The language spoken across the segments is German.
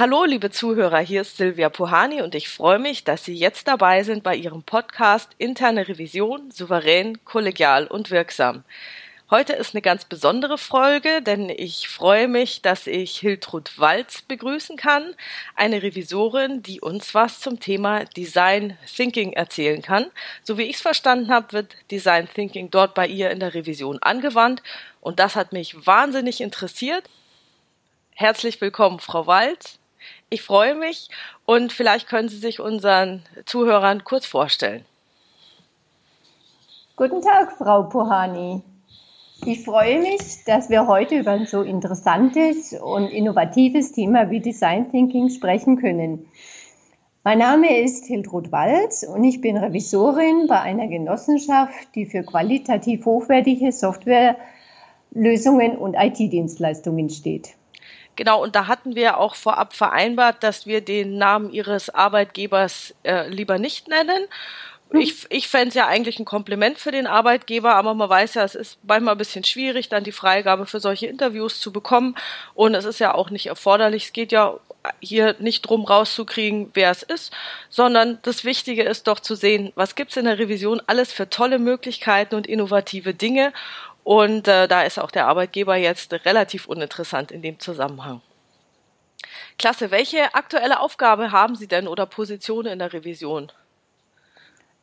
Hallo, liebe Zuhörer, hier ist Silvia Puhani und ich freue mich, dass Sie jetzt dabei sind bei Ihrem Podcast Interne Revision, souverän, kollegial und wirksam. Heute ist eine ganz besondere Folge, denn ich freue mich, dass ich Hiltrud Walz begrüßen kann, eine Revisorin, die uns was zum Thema Design Thinking erzählen kann. So wie ich es verstanden habe, wird Design Thinking dort bei ihr in der Revision angewandt und das hat mich wahnsinnig interessiert. Herzlich willkommen, Frau Walz. Ich freue mich und vielleicht können Sie sich unseren Zuhörern kurz vorstellen. Guten Tag, Frau Pohani. Ich freue mich, dass wir heute über ein so interessantes und innovatives Thema wie Design Thinking sprechen können. Mein Name ist Hildrud Walz und ich bin Revisorin bei einer Genossenschaft, die für qualitativ hochwertige Softwarelösungen und IT-Dienstleistungen steht. Genau, und da hatten wir auch vorab vereinbart, dass wir den Namen ihres Arbeitgebers äh, lieber nicht nennen. Hm. Ich, ich fände es ja eigentlich ein Kompliment für den Arbeitgeber, aber man weiß ja, es ist manchmal ein bisschen schwierig, dann die Freigabe für solche Interviews zu bekommen. Und es ist ja auch nicht erforderlich. Es geht ja hier nicht drum rauszukriegen, wer es ist, sondern das Wichtige ist doch zu sehen, was gibt's in der Revision alles für tolle Möglichkeiten und innovative Dinge. Und äh, da ist auch der Arbeitgeber jetzt relativ uninteressant in dem Zusammenhang. Klasse, welche aktuelle Aufgabe haben Sie denn oder Position in der Revision?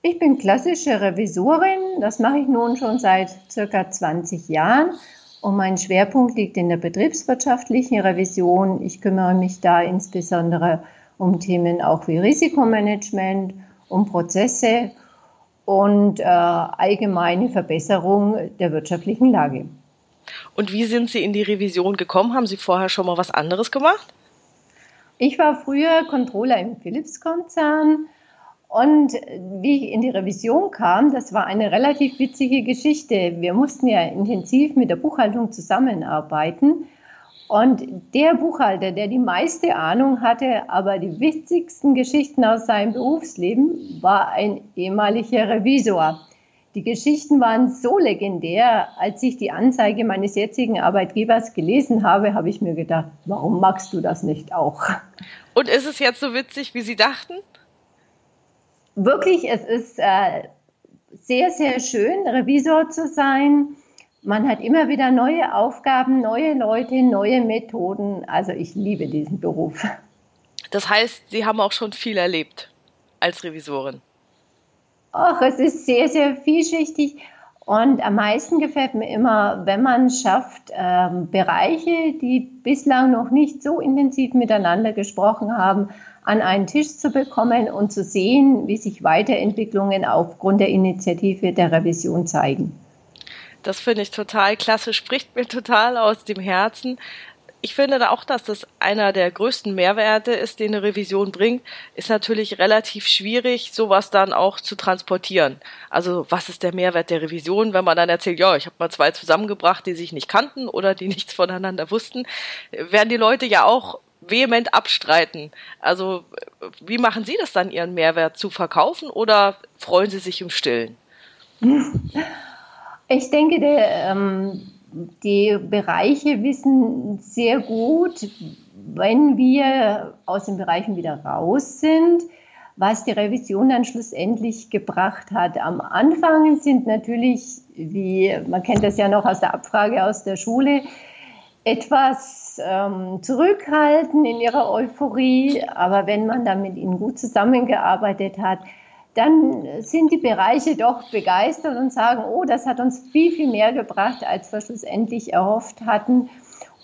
Ich bin klassische Revisorin, das mache ich nun schon seit circa 20 Jahren und mein Schwerpunkt liegt in der betriebswirtschaftlichen Revision. Ich kümmere mich da insbesondere um Themen auch wie Risikomanagement, um Prozesse und äh, allgemeine Verbesserung der wirtschaftlichen Lage. Und wie sind Sie in die Revision gekommen? Haben Sie vorher schon mal was anderes gemacht? Ich war früher Controller im Philips-Konzern und wie ich in die Revision kam, das war eine relativ witzige Geschichte. Wir mussten ja intensiv mit der Buchhaltung zusammenarbeiten und der Buchhalter, der die meiste Ahnung hatte, aber die wichtigsten Geschichten aus seinem Berufsleben, war ein ehemaliger Revisor. Die Geschichten waren so legendär, als ich die Anzeige meines jetzigen Arbeitgebers gelesen habe, habe ich mir gedacht, warum magst du das nicht auch? Und ist es jetzt so witzig, wie Sie dachten? Wirklich, es ist äh, sehr, sehr schön, Revisor zu sein man hat immer wieder neue Aufgaben, neue Leute, neue Methoden. Also ich liebe diesen Beruf. Das heißt, Sie haben auch schon viel erlebt als Revisorin. Ach, es ist sehr, sehr vielschichtig. Und am meisten gefällt mir immer, wenn man schafft, ähm, Bereiche, die bislang noch nicht so intensiv miteinander gesprochen haben, an einen Tisch zu bekommen und zu sehen, wie sich Weiterentwicklungen aufgrund der Initiative der Revision zeigen. Das finde ich total klasse, spricht mir total aus dem Herzen. Ich finde auch, dass das einer der größten Mehrwerte ist, den eine Revision bringt, ist natürlich relativ schwierig, sowas dann auch zu transportieren. Also was ist der Mehrwert der Revision, wenn man dann erzählt, ja, ich habe mal zwei zusammengebracht, die sich nicht kannten oder die nichts voneinander wussten, werden die Leute ja auch vehement abstreiten. Also wie machen Sie das dann, Ihren Mehrwert zu verkaufen oder freuen Sie sich im Stillen? Ich denke, der, ähm, die Bereiche wissen sehr gut, wenn wir aus den Bereichen wieder raus sind, was die Revision dann schlussendlich gebracht hat. Am Anfang sind natürlich, wie man kennt das ja noch aus der Abfrage aus der Schule, etwas ähm, zurückhalten in ihrer Euphorie, aber wenn man dann mit ihnen gut zusammengearbeitet hat, dann sind die Bereiche doch begeistert und sagen, oh, das hat uns viel, viel mehr gebracht, als wir schlussendlich erhofft hatten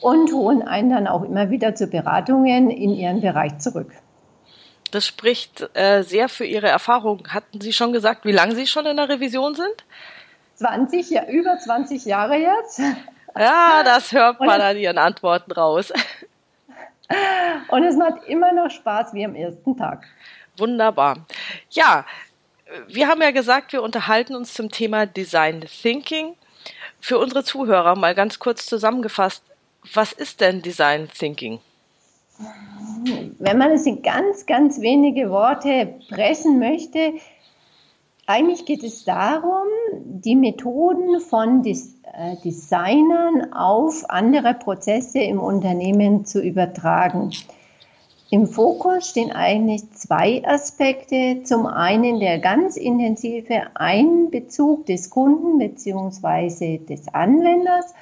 und holen einen dann auch immer wieder zu Beratungen in ihren Bereich zurück. Das spricht äh, sehr für Ihre Erfahrung. Hatten Sie schon gesagt, wie lange Sie schon in der Revision sind? 20, ja, über 20 Jahre jetzt. Ja, das hört man an Ihren Antworten raus. Und es macht immer noch Spaß wie am ersten Tag. Wunderbar. Ja, wir haben ja gesagt, wir unterhalten uns zum Thema Design Thinking. Für unsere Zuhörer mal ganz kurz zusammengefasst, was ist denn Design Thinking? Wenn man es in ganz, ganz wenige Worte pressen möchte, eigentlich geht es darum, die Methoden von äh, Designern auf andere Prozesse im Unternehmen zu übertragen. Im Fokus stehen eigentlich zwei Aspekte. Zum einen der ganz intensive Einbezug des Kunden bzw. des Anwenders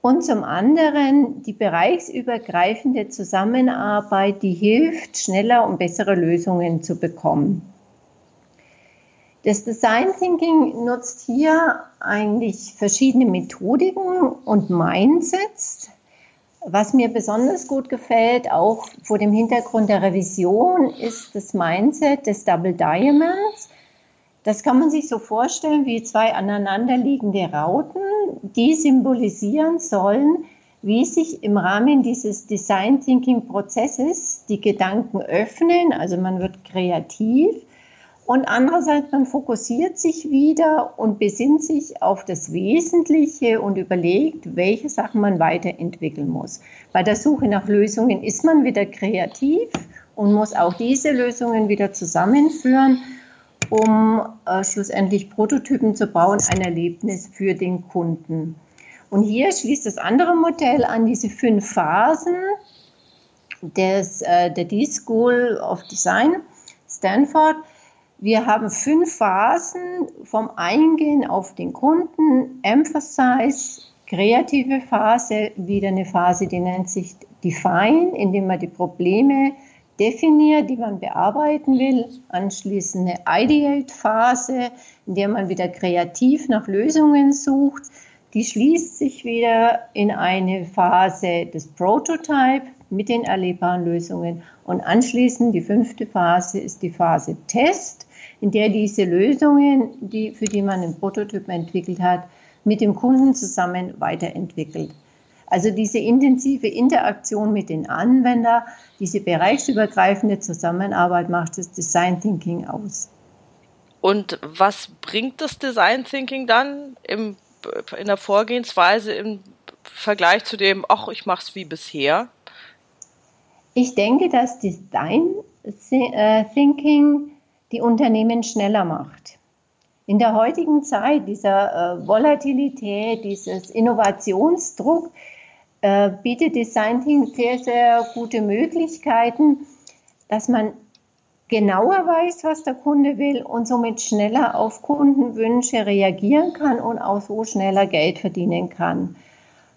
und zum anderen die bereichsübergreifende Zusammenarbeit, die hilft, schneller und bessere Lösungen zu bekommen. Das Design Thinking nutzt hier eigentlich verschiedene Methodiken und Mindsets. Was mir besonders gut gefällt, auch vor dem Hintergrund der Revision, ist das Mindset des Double Diamonds. Das kann man sich so vorstellen wie zwei aneinanderliegende Rauten, die symbolisieren sollen, wie sich im Rahmen dieses Design Thinking Prozesses die Gedanken öffnen, also man wird kreativ und andererseits man fokussiert sich wieder und besinnt sich auf das Wesentliche und überlegt, welche Sachen man weiterentwickeln muss. Bei der Suche nach Lösungen ist man wieder kreativ und muss auch diese Lösungen wieder zusammenführen um äh, schlussendlich Prototypen zu bauen, ein Erlebnis für den Kunden. Und hier schließt das andere Modell an diese fünf Phasen des, äh, der D-School of Design, Stanford. Wir haben fünf Phasen vom Eingehen auf den Kunden, Emphasize, kreative Phase, wieder eine Phase, die nennt sich Define, indem man die Probleme definiert, die man bearbeiten will. Anschließend eine Ideate-Phase, in der man wieder kreativ nach Lösungen sucht. Die schließt sich wieder in eine Phase des Prototype mit den erlebbaren Lösungen. Und anschließend die fünfte Phase ist die Phase Test, in der diese Lösungen, die, für die man einen Prototyp entwickelt hat, mit dem Kunden zusammen weiterentwickelt. Also diese intensive Interaktion mit den Anwendern, diese bereichsübergreifende Zusammenarbeit macht das Design Thinking aus. Und was bringt das Design Thinking dann im, in der Vorgehensweise im Vergleich zu dem, ach, ich mache es wie bisher? Ich denke, dass Design äh, Thinking die Unternehmen schneller macht. In der heutigen Zeit dieser äh, Volatilität, dieses Innovationsdruck, äh, bietet Design Thinking sehr, sehr gute Möglichkeiten, dass man genauer weiß, was der Kunde will und somit schneller auf Kundenwünsche reagieren kann und auch so schneller Geld verdienen kann.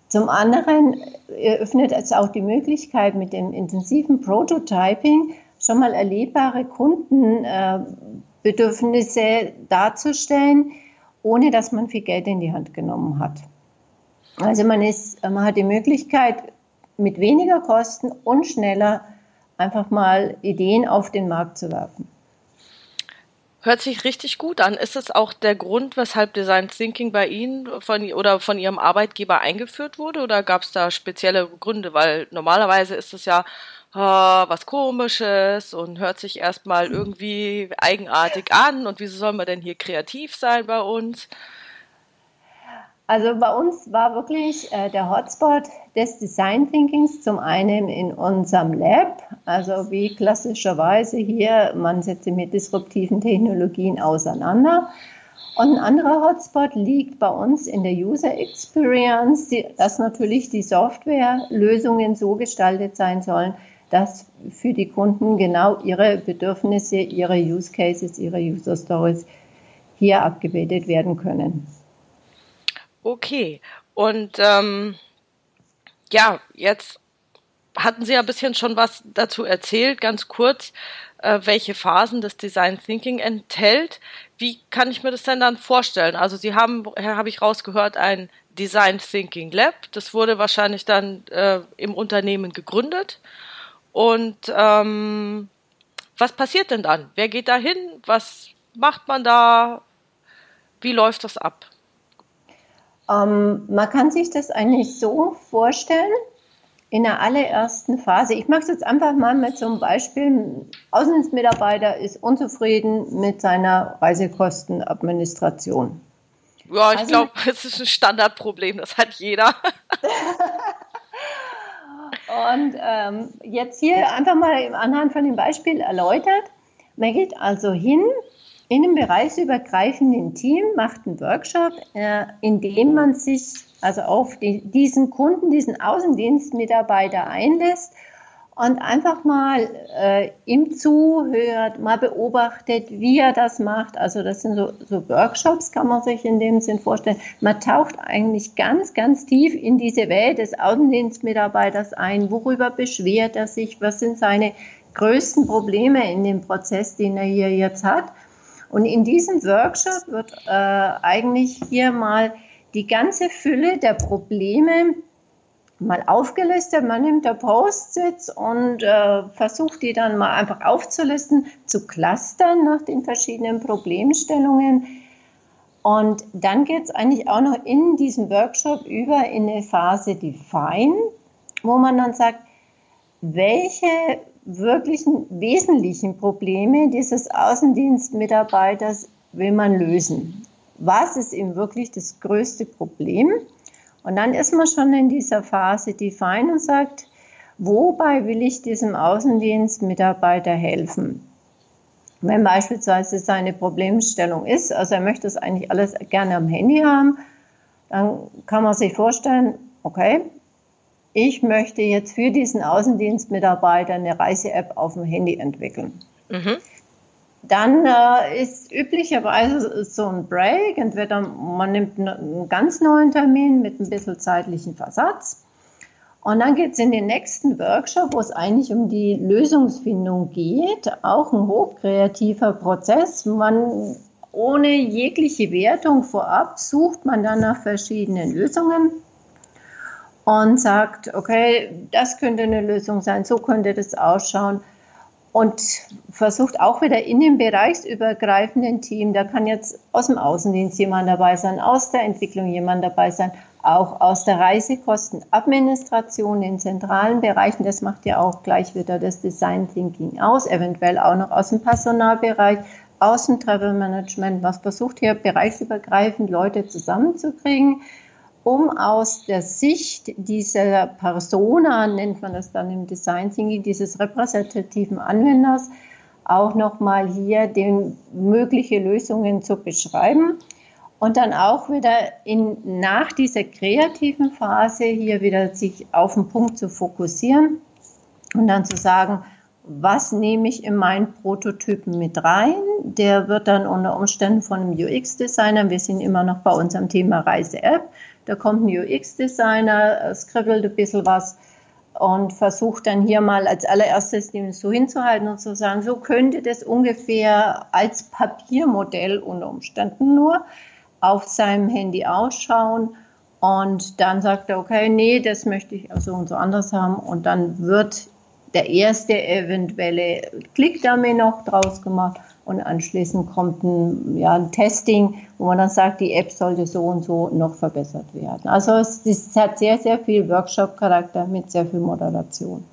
Zum anderen eröffnet es auch die Möglichkeit, mit dem intensiven Prototyping schon mal erlebbare Kundenbedürfnisse darzustellen, ohne dass man viel Geld in die Hand genommen hat. Also man, ist, man hat die Möglichkeit, mit weniger Kosten und schneller einfach mal Ideen auf den Markt zu werfen. Hört sich richtig gut an. Ist es auch der Grund, weshalb Design Thinking bei Ihnen von, oder von Ihrem Arbeitgeber eingeführt wurde? Oder gab es da spezielle Gründe? Weil normalerweise ist es ja oh, was Komisches und hört sich erstmal irgendwie eigenartig an. Und wieso soll man denn hier kreativ sein bei uns? Also bei uns war wirklich äh, der Hotspot des Design Thinkings zum einen in unserem Lab, also wie klassischerweise hier, man setzt sich mit disruptiven Technologien auseinander. Und ein anderer Hotspot liegt bei uns in der User Experience, die, dass natürlich die Softwarelösungen so gestaltet sein sollen, dass für die Kunden genau ihre Bedürfnisse, ihre Use Cases, ihre User Stories hier abgebildet werden können. Okay. Und ähm, ja, jetzt hatten Sie ja ein bisschen schon was dazu erzählt, ganz kurz, äh, welche Phasen das Design Thinking enthält. Wie kann ich mir das denn dann vorstellen? Also Sie haben, habe ich rausgehört, ein Design Thinking Lab. Das wurde wahrscheinlich dann äh, im Unternehmen gegründet. Und ähm, was passiert denn dann? Wer geht da hin? Was macht man da? Wie läuft das ab? Ähm, man kann sich das eigentlich so vorstellen, in der allerersten Phase, ich mache es jetzt einfach mal mit so einem Beispiel, ein Außendienstmitarbeiter ist unzufrieden mit seiner Reisekostenadministration. Ja, ich also, glaube, es ist ein Standardproblem, das hat jeder. Und ähm, jetzt hier einfach mal anhand von dem Beispiel erläutert. Man geht also hin in einem bereichsübergreifenden Team macht einen Workshop, äh, in dem man sich also auf die, diesen Kunden, diesen Außendienstmitarbeiter einlässt und einfach mal äh, ihm zuhört, mal beobachtet, wie er das macht. Also das sind so, so Workshops, kann man sich in dem Sinn vorstellen. Man taucht eigentlich ganz, ganz tief in diese Welt des Außendienstmitarbeiters ein. Worüber beschwert er sich? Was sind seine größten Probleme in dem Prozess, den er hier jetzt hat? Und in diesem Workshop wird äh, eigentlich hier mal die ganze Fülle der Probleme mal aufgelistet. Man nimmt da Post-its und äh, versucht die dann mal einfach aufzulisten, zu clustern nach den verschiedenen Problemstellungen. Und dann geht es eigentlich auch noch in diesem Workshop über in eine Phase Define, wo man dann sagt, welche wirklichen wesentlichen Probleme dieses Außendienstmitarbeiters will man lösen. Was ist ihm wirklich das größte Problem? Und dann ist man schon in dieser Phase Define und sagt, wobei will ich diesem Außendienstmitarbeiter helfen? Wenn beispielsweise seine Problemstellung ist, also er möchte das eigentlich alles gerne am Handy haben, dann kann man sich vorstellen, okay, ich möchte jetzt für diesen Außendienstmitarbeiter eine Reise-App auf dem Handy entwickeln. Mhm. Dann äh, ist üblicherweise so ein Break, entweder man nimmt einen ganz neuen Termin mit ein bisschen zeitlichen Versatz. Und dann geht es in den nächsten Workshop, wo es eigentlich um die Lösungsfindung geht. Auch ein hochkreativer Prozess. Man ohne jegliche Wertung vorab sucht man dann nach verschiedenen Lösungen und sagt, okay, das könnte eine Lösung sein, so könnte das ausschauen und versucht auch wieder in dem bereichsübergreifenden Team, da kann jetzt aus dem Außendienst jemand dabei sein, aus der Entwicklung jemand dabei sein, auch aus der Reisekostenadministration in zentralen Bereichen, das macht ja auch gleich wieder das Design Thinking aus, eventuell auch noch aus dem Personalbereich, aus dem Travel Management, was versucht hier bereichsübergreifend Leute zusammenzukriegen um aus der Sicht dieser Persona, nennt man das dann im Design Thinking, dieses repräsentativen Anwenders, auch nochmal hier den, mögliche Lösungen zu beschreiben und dann auch wieder in, nach dieser kreativen Phase hier wieder sich auf den Punkt zu fokussieren und dann zu sagen, was nehme ich in meinen Prototypen mit rein? Der wird dann unter Umständen von einem UX-Designer, wir sind immer noch bei unserem Thema Reise-App, da kommt ein UX-Designer, äh, skribbelt ein bisschen was und versucht dann hier mal als allererstes den so hinzuhalten und zu sagen, so könnte das ungefähr als Papiermodell unter Umständen nur auf seinem Handy ausschauen. Und dann sagt er, okay, nee, das möchte ich so und so anders haben. Und dann wird der erste eventuelle Klickdummy noch draus gemacht und anschließend kommt ein, ja, ein Testing, wo man dann sagt, die App sollte so und so noch verbessert werden. Also es, es hat sehr, sehr viel Workshop-Charakter mit sehr viel Moderation.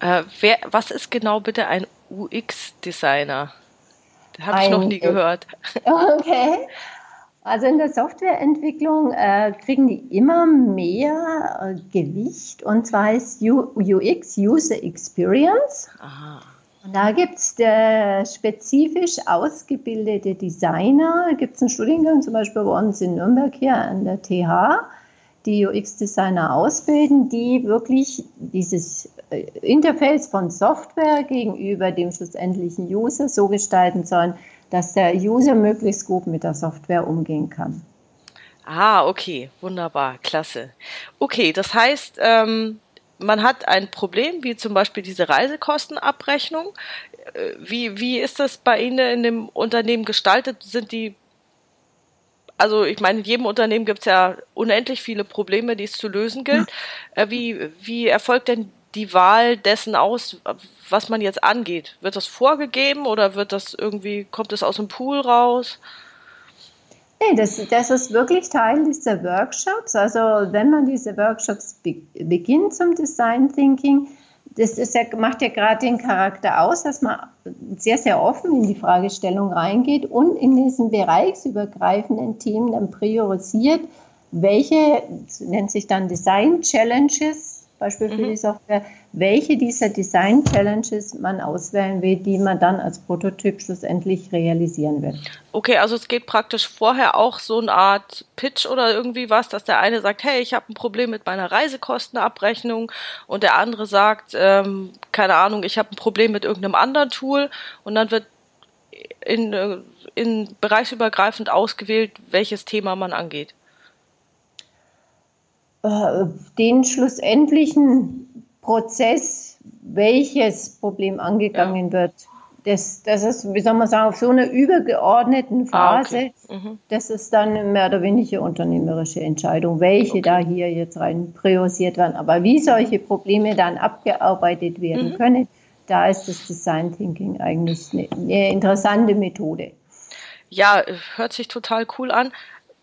Äh, wer, was ist genau bitte ein UX-Designer? Habe ich noch nie gehört. Okay. Also in der Softwareentwicklung äh, kriegen die immer mehr äh, Gewicht und zwar ist UX User Experience. Aha. Und da gibt es spezifisch ausgebildete Designer, gibt es einen Studiengang zum Beispiel bei uns in Nürnberg hier an der TH, die UX-Designer ausbilden, die wirklich dieses äh, Interface von Software gegenüber dem schlussendlichen User so gestalten sollen, dass der User möglichst gut mit der Software umgehen kann. Ah, okay, wunderbar, klasse. Okay, das heißt, ähm, man hat ein Problem, wie zum Beispiel diese Reisekostenabrechnung. Äh, wie, wie ist das bei Ihnen in dem Unternehmen gestaltet? Sind die, also ich meine, in jedem Unternehmen gibt es ja unendlich viele Probleme, die es zu lösen gilt. Hm. Wie, wie erfolgt denn die Wahl dessen aus, was man jetzt angeht? Wird das vorgegeben oder wird das irgendwie, kommt es aus dem Pool raus? Nee, das, das ist wirklich Teil dieser Workshops. Also wenn man diese Workshops be beginnt zum Design Thinking, das ist ja, macht ja gerade den Charakter aus, dass man sehr, sehr offen in die Fragestellung reingeht und in diesem bereichsübergreifenden Team dann priorisiert, welche, nennt sich dann Design Challenges, Beispiel für mhm. die Software, welche dieser Design Challenges man auswählen will, die man dann als Prototyp schlussendlich realisieren will. Okay, also es geht praktisch vorher auch so eine Art Pitch oder irgendwie was, dass der eine sagt, hey, ich habe ein Problem mit meiner Reisekostenabrechnung und der andere sagt, ähm, keine Ahnung, ich habe ein Problem mit irgendeinem anderen Tool und dann wird in, äh, in bereichsübergreifend ausgewählt, welches Thema man angeht. Äh, den schlussendlichen Prozess, welches Problem angegangen ja. wird, das, das ist, wie soll man sagen, auf so einer übergeordneten Phase, ah, okay. mhm. das ist dann mehr oder weniger unternehmerische Entscheidung, welche okay. da hier jetzt rein priorisiert werden. Aber wie solche Probleme dann abgearbeitet werden mhm. können, da ist das Design Thinking eigentlich eine, eine interessante Methode. Ja, hört sich total cool an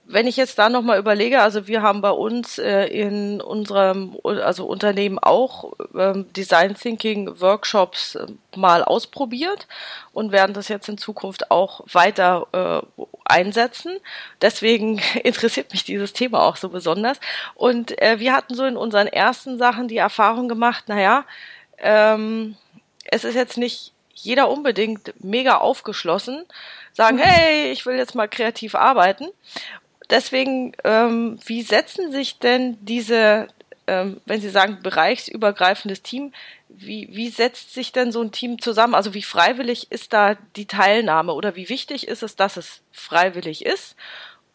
wenn ich jetzt da nochmal überlege, also wir haben bei uns äh, in unserem also Unternehmen auch ähm, Design Thinking Workshops äh, mal ausprobiert und werden das jetzt in Zukunft auch weiter äh, einsetzen. Deswegen interessiert mich dieses Thema auch so besonders. Und äh, wir hatten so in unseren ersten Sachen die Erfahrung gemacht, naja, ähm, es ist jetzt nicht jeder unbedingt mega aufgeschlossen, sagen, hey, ich will jetzt mal kreativ arbeiten deswegen, ähm, wie setzen sich denn diese, ähm, wenn Sie sagen bereichsübergreifendes Team, wie, wie setzt sich denn so ein Team zusammen? Also wie freiwillig ist da die Teilnahme oder wie wichtig ist es, dass es freiwillig ist?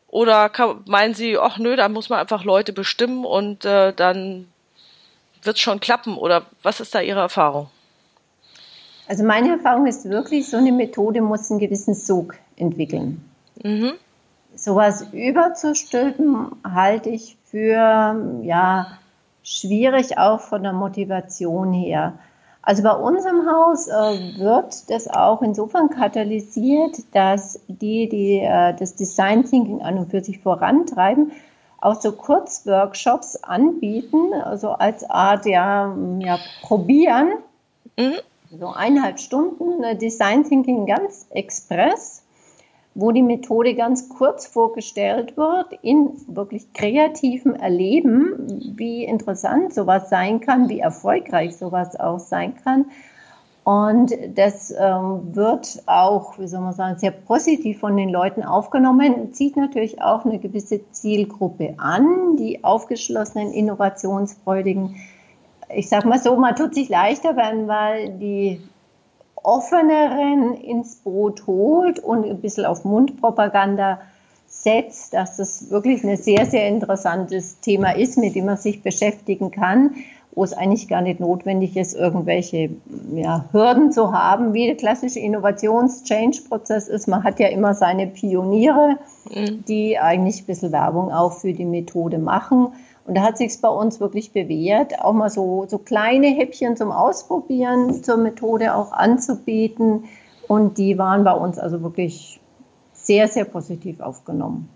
Oder kann, meinen Sie, ach nö, da muss man einfach Leute bestimmen und äh, dann wird es schon klappen? Oder was ist da Ihre Erfahrung? Also meine Erfahrung ist wirklich, so eine Methode muss einen gewissen Sog entwickeln. Mhm sowas überzustülpen, halte ich für ja, schwierig auch von der Motivation her. Also bei unserem Haus äh, wird das auch insofern katalysiert, dass die, die äh, das Design Thinking an und für sich vorantreiben, auch so Kurzworkshops anbieten, also als Art ja, ja probieren. Mhm. So eineinhalb Stunden äh, Design Thinking ganz express wo die Methode ganz kurz vorgestellt wird, in wirklich kreativem Erleben, wie interessant sowas sein kann, wie erfolgreich sowas auch sein kann. Und das ähm, wird auch, wie soll man sagen, sehr positiv von den Leuten aufgenommen, zieht natürlich auch eine gewisse Zielgruppe an, die aufgeschlossenen, innovationsfreudigen. Ich sag mal so, man tut sich leichter, wenn weil die offeneren ins Boot holt und ein bisschen auf Mundpropaganda setzt, dass das wirklich ein sehr, sehr interessantes Thema ist, mit dem man sich beschäftigen kann, wo es eigentlich gar nicht notwendig ist, irgendwelche ja, Hürden zu haben, wie der klassische Innovations-Change-Prozess ist. Man hat ja immer seine Pioniere, mhm. die eigentlich ein bisschen Werbung auch für die Methode machen. Und da hat sich bei uns wirklich bewährt, auch mal so, so kleine Häppchen zum Ausprobieren zur Methode auch anzubieten. Und die waren bei uns also wirklich sehr, sehr positiv aufgenommen.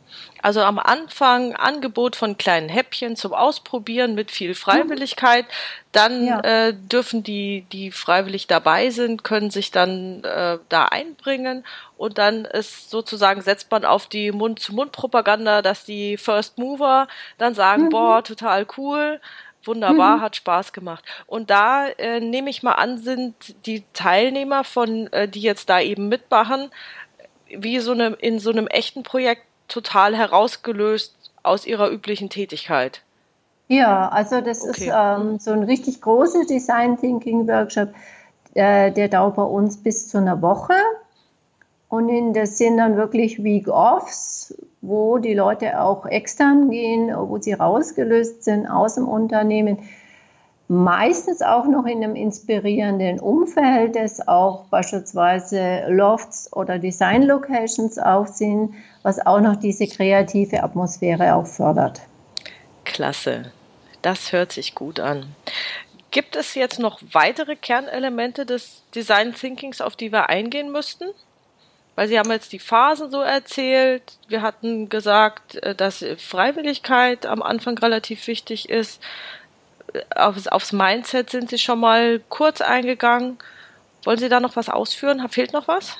Also am Anfang Angebot von kleinen Häppchen zum Ausprobieren mit viel Freiwilligkeit. Dann ja. äh, dürfen die, die freiwillig dabei sind, können sich dann äh, da einbringen und dann ist sozusagen setzt man auf die Mund-zu-Mund-Propaganda, dass die First Mover dann sagen, mhm. boah, total cool, wunderbar, mhm. hat Spaß gemacht. Und da äh, nehme ich mal an, sind die Teilnehmer von, äh, die jetzt da eben mitmachen, wie so eine, in so einem echten Projekt total herausgelöst aus ihrer üblichen Tätigkeit. Ja, also das okay. ist ähm, so ein richtig großer Design Thinking Workshop, äh, der dauert bei uns bis zu einer Woche. Und in, das sind dann wirklich Week-Offs, wo die Leute auch extern gehen, wo sie rausgelöst sind aus dem Unternehmen meistens auch noch in einem inspirierenden Umfeld, das auch beispielsweise Lofts oder Design Locations auch was auch noch diese kreative Atmosphäre auch fördert. Klasse, das hört sich gut an. Gibt es jetzt noch weitere Kernelemente des Design Thinkings, auf die wir eingehen müssten? Weil Sie haben jetzt die Phasen so erzählt. Wir hatten gesagt, äh, dass Freiwilligkeit am Anfang relativ wichtig ist aufs, aufs Mindset sind Sie schon mal kurz eingegangen. Wollen Sie da noch was ausführen? Fehlt noch was?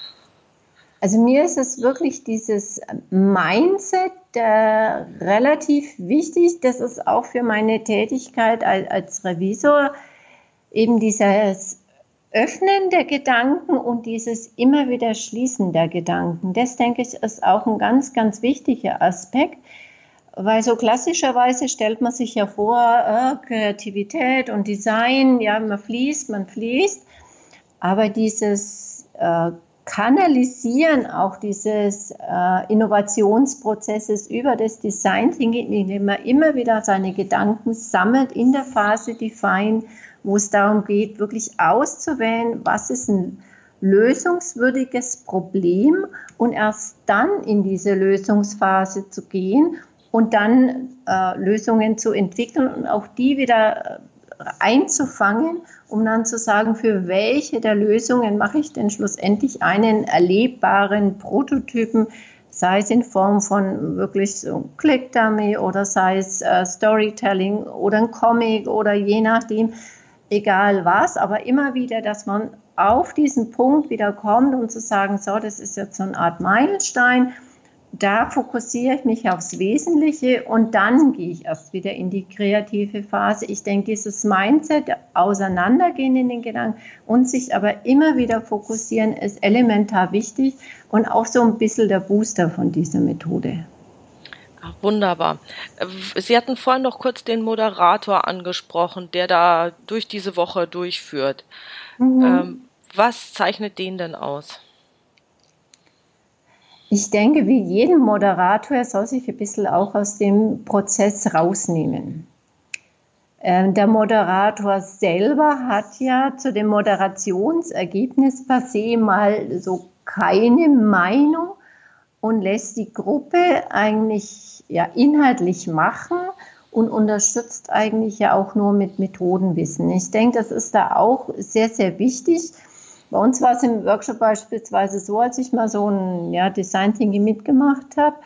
Also mir ist es wirklich dieses Mindset äh, relativ wichtig. Das ist auch für meine Tätigkeit als, als Revisor eben dieses Öffnen der Gedanken und dieses immer wieder Schließen der Gedanken. Das, denke ich, ist auch ein ganz, ganz wichtiger Aspekt, weil so klassischerweise stellt man sich ja vor, äh, Kreativität und Design, ja, man fließt, man fließt, aber dieses äh, Kanalisieren auch dieses äh, Innovationsprozesses über das Design Thinking, indem man immer wieder seine Gedanken sammelt in der Phase Define, wo es darum geht, wirklich auszuwählen, was ist ein lösungswürdiges Problem und erst dann in diese Lösungsphase zu gehen und dann äh, Lösungen zu entwickeln und auch die wieder einzufangen, um dann zu sagen, für welche der Lösungen mache ich denn schlussendlich einen erlebbaren Prototypen, sei es in Form von wirklich so Click-Dummy oder sei es äh, Storytelling oder ein Comic oder je nachdem, egal was, aber immer wieder, dass man auf diesen Punkt wieder kommt, um zu sagen, so, das ist jetzt so eine Art Meilenstein da fokussiere ich mich aufs Wesentliche und dann gehe ich erst wieder in die kreative Phase. Ich denke, dieses Mindset, auseinandergehen in den Gedanken und sich aber immer wieder fokussieren, ist elementar wichtig und auch so ein bisschen der Booster von dieser Methode. Ach, wunderbar. Sie hatten vorhin noch kurz den Moderator angesprochen, der da durch diese Woche durchführt. Mhm. Ähm, was zeichnet den denn aus? Ich denke, wie jeden Moderator, er soll sich ein bisschen auch aus dem Prozess rausnehmen. Ähm, der Moderator selber hat ja zu dem Moderationsergebnis per se mal so keine Meinung und lässt die Gruppe eigentlich ja inhaltlich machen und unterstützt eigentlich ja auch nur mit Methodenwissen. Ich denke, das ist da auch sehr, sehr wichtig bei uns war es im Workshop beispielsweise so, als ich mal so ein ja, Design Thinking mitgemacht habe.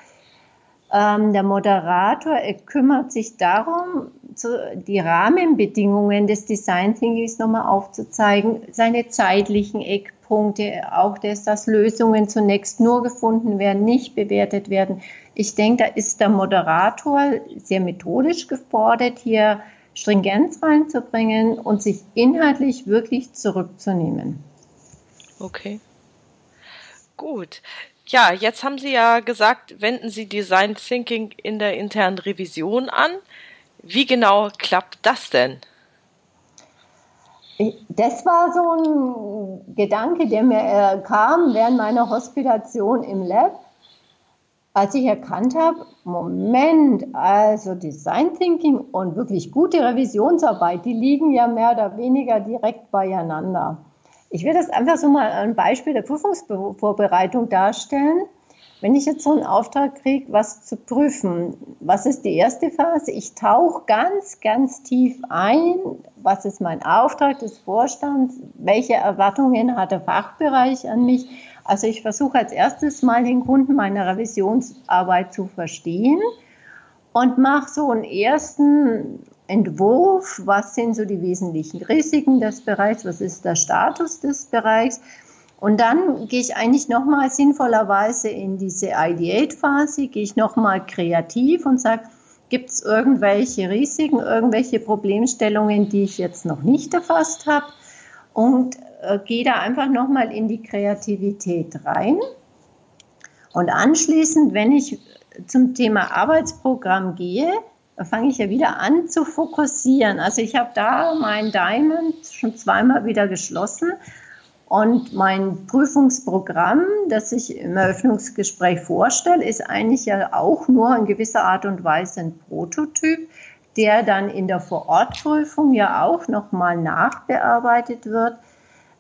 Ähm, der Moderator er kümmert sich darum, zu, die Rahmenbedingungen des Design Thinkings nochmal aufzuzeigen, seine zeitlichen Eckpunkte, auch dass, dass Lösungen zunächst nur gefunden werden, nicht bewertet werden. Ich denke, da ist der Moderator sehr methodisch gefordert, hier Stringenz reinzubringen und sich inhaltlich wirklich zurückzunehmen. Okay. Gut. Ja, jetzt haben Sie ja gesagt, wenden Sie Design Thinking in der internen Revision an. Wie genau klappt das denn? Das war so ein Gedanke, der mir äh, kam während meiner Hospitation im Lab, als ich erkannt habe, Moment, also Design Thinking und wirklich gute Revisionsarbeit, die liegen ja mehr oder weniger direkt beieinander. Ich will das einfach so mal ein Beispiel der Prüfungsvorbereitung darstellen. Wenn ich jetzt so einen Auftrag kriege, was zu prüfen, was ist die erste Phase? Ich tauche ganz, ganz tief ein. Was ist mein Auftrag des Vorstands? Welche Erwartungen hat der Fachbereich an mich? Also ich versuche als erstes mal den Kunden meiner Revisionsarbeit zu verstehen und mache so einen ersten Entwurf, was sind so die wesentlichen Risiken des Bereichs, was ist der Status des Bereichs. Und dann gehe ich eigentlich nochmal sinnvollerweise in diese Ideate-Phase, gehe ich nochmal kreativ und sage, gibt es irgendwelche Risiken, irgendwelche Problemstellungen, die ich jetzt noch nicht erfasst habe und äh, gehe da einfach nochmal in die Kreativität rein. Und anschließend, wenn ich zum Thema Arbeitsprogramm gehe, da fange ich ja wieder an zu fokussieren. Also ich habe da mein Diamond schon zweimal wieder geschlossen und mein Prüfungsprogramm, das ich im Eröffnungsgespräch vorstelle, ist eigentlich ja auch nur in gewisser Art und Weise ein Prototyp, der dann in der Vorortprüfung ja auch nochmal nachbearbeitet wird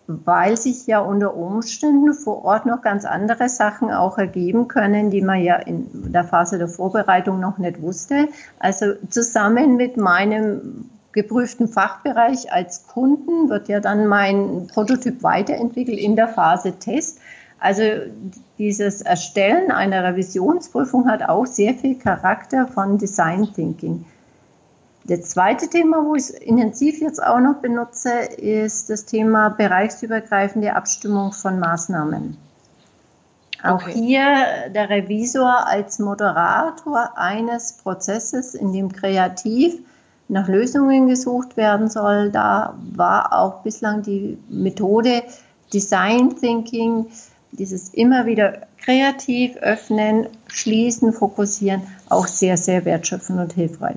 weil sich ja unter Umständen vor Ort noch ganz andere Sachen auch ergeben können, die man ja in der Phase der Vorbereitung noch nicht wusste. Also zusammen mit meinem geprüften Fachbereich als Kunden wird ja dann mein Prototyp weiterentwickelt in der Phase Test. Also dieses Erstellen einer Revisionsprüfung hat auch sehr viel Charakter von Design Thinking. Das zweite Thema, wo ich es intensiv jetzt auch noch benutze, ist das Thema bereichsübergreifende Abstimmung von Maßnahmen. Auch okay. hier der Revisor als Moderator eines Prozesses, in dem kreativ nach Lösungen gesucht werden soll. Da war auch bislang die Methode Design Thinking, dieses immer wieder kreativ öffnen, schließen, fokussieren, auch sehr, sehr wertschöpfend und hilfreich.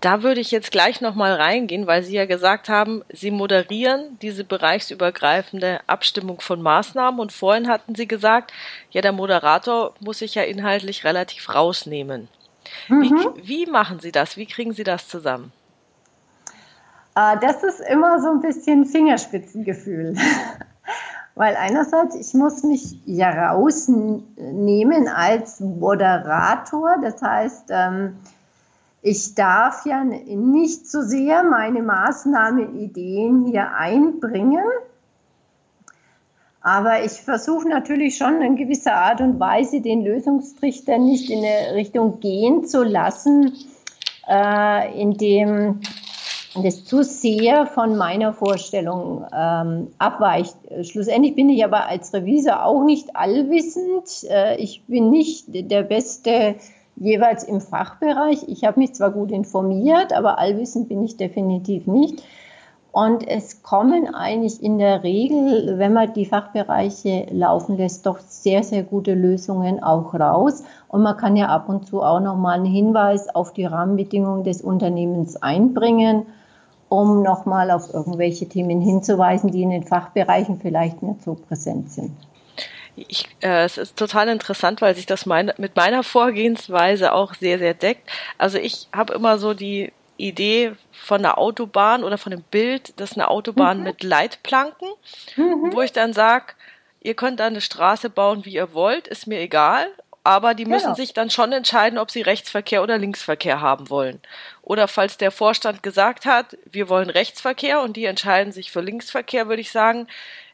Da würde ich jetzt gleich nochmal reingehen, weil Sie ja gesagt haben, Sie moderieren diese bereichsübergreifende Abstimmung von Maßnahmen und vorhin hatten Sie gesagt, ja, der Moderator muss sich ja inhaltlich relativ rausnehmen. Mhm. Wie, wie machen Sie das? Wie kriegen Sie das zusammen? Äh, das ist immer so ein bisschen Fingerspitzengefühl. Weil einerseits, ich muss mich ja rausnehmen als Moderator. Das heißt, ähm, ich darf ja nicht so sehr meine Maßnahmenideen hier einbringen. Aber ich versuche natürlich schon in gewisser Art und Weise den Lösungstrichter nicht in eine Richtung gehen zu lassen, äh, indem das zu sehr von meiner Vorstellung ähm, abweicht. Schlussendlich bin ich aber als Revisor auch nicht allwissend. Äh, ich bin nicht der beste jeweils im Fachbereich. Ich habe mich zwar gut informiert, aber allwissend bin ich definitiv nicht. Und es kommen eigentlich in der Regel, wenn man die Fachbereiche laufen lässt, doch sehr, sehr gute Lösungen auch raus. Und man kann ja ab und zu auch nochmal einen Hinweis auf die Rahmenbedingungen des Unternehmens einbringen, um nochmal auf irgendwelche Themen hinzuweisen, die in den Fachbereichen vielleicht nicht so präsent sind. Ich, äh, es ist total interessant, weil sich das mein, mit meiner Vorgehensweise auch sehr, sehr deckt. Also ich habe immer so die Idee von einer Autobahn oder von einem Bild, das ist eine Autobahn mhm. mit Leitplanken, mhm. wo ich dann sage, ihr könnt da eine Straße bauen, wie ihr wollt, ist mir egal, aber die müssen genau. sich dann schon entscheiden, ob sie Rechtsverkehr oder Linksverkehr haben wollen. Oder falls der Vorstand gesagt hat, wir wollen Rechtsverkehr und die entscheiden sich für Linksverkehr, würde ich sagen,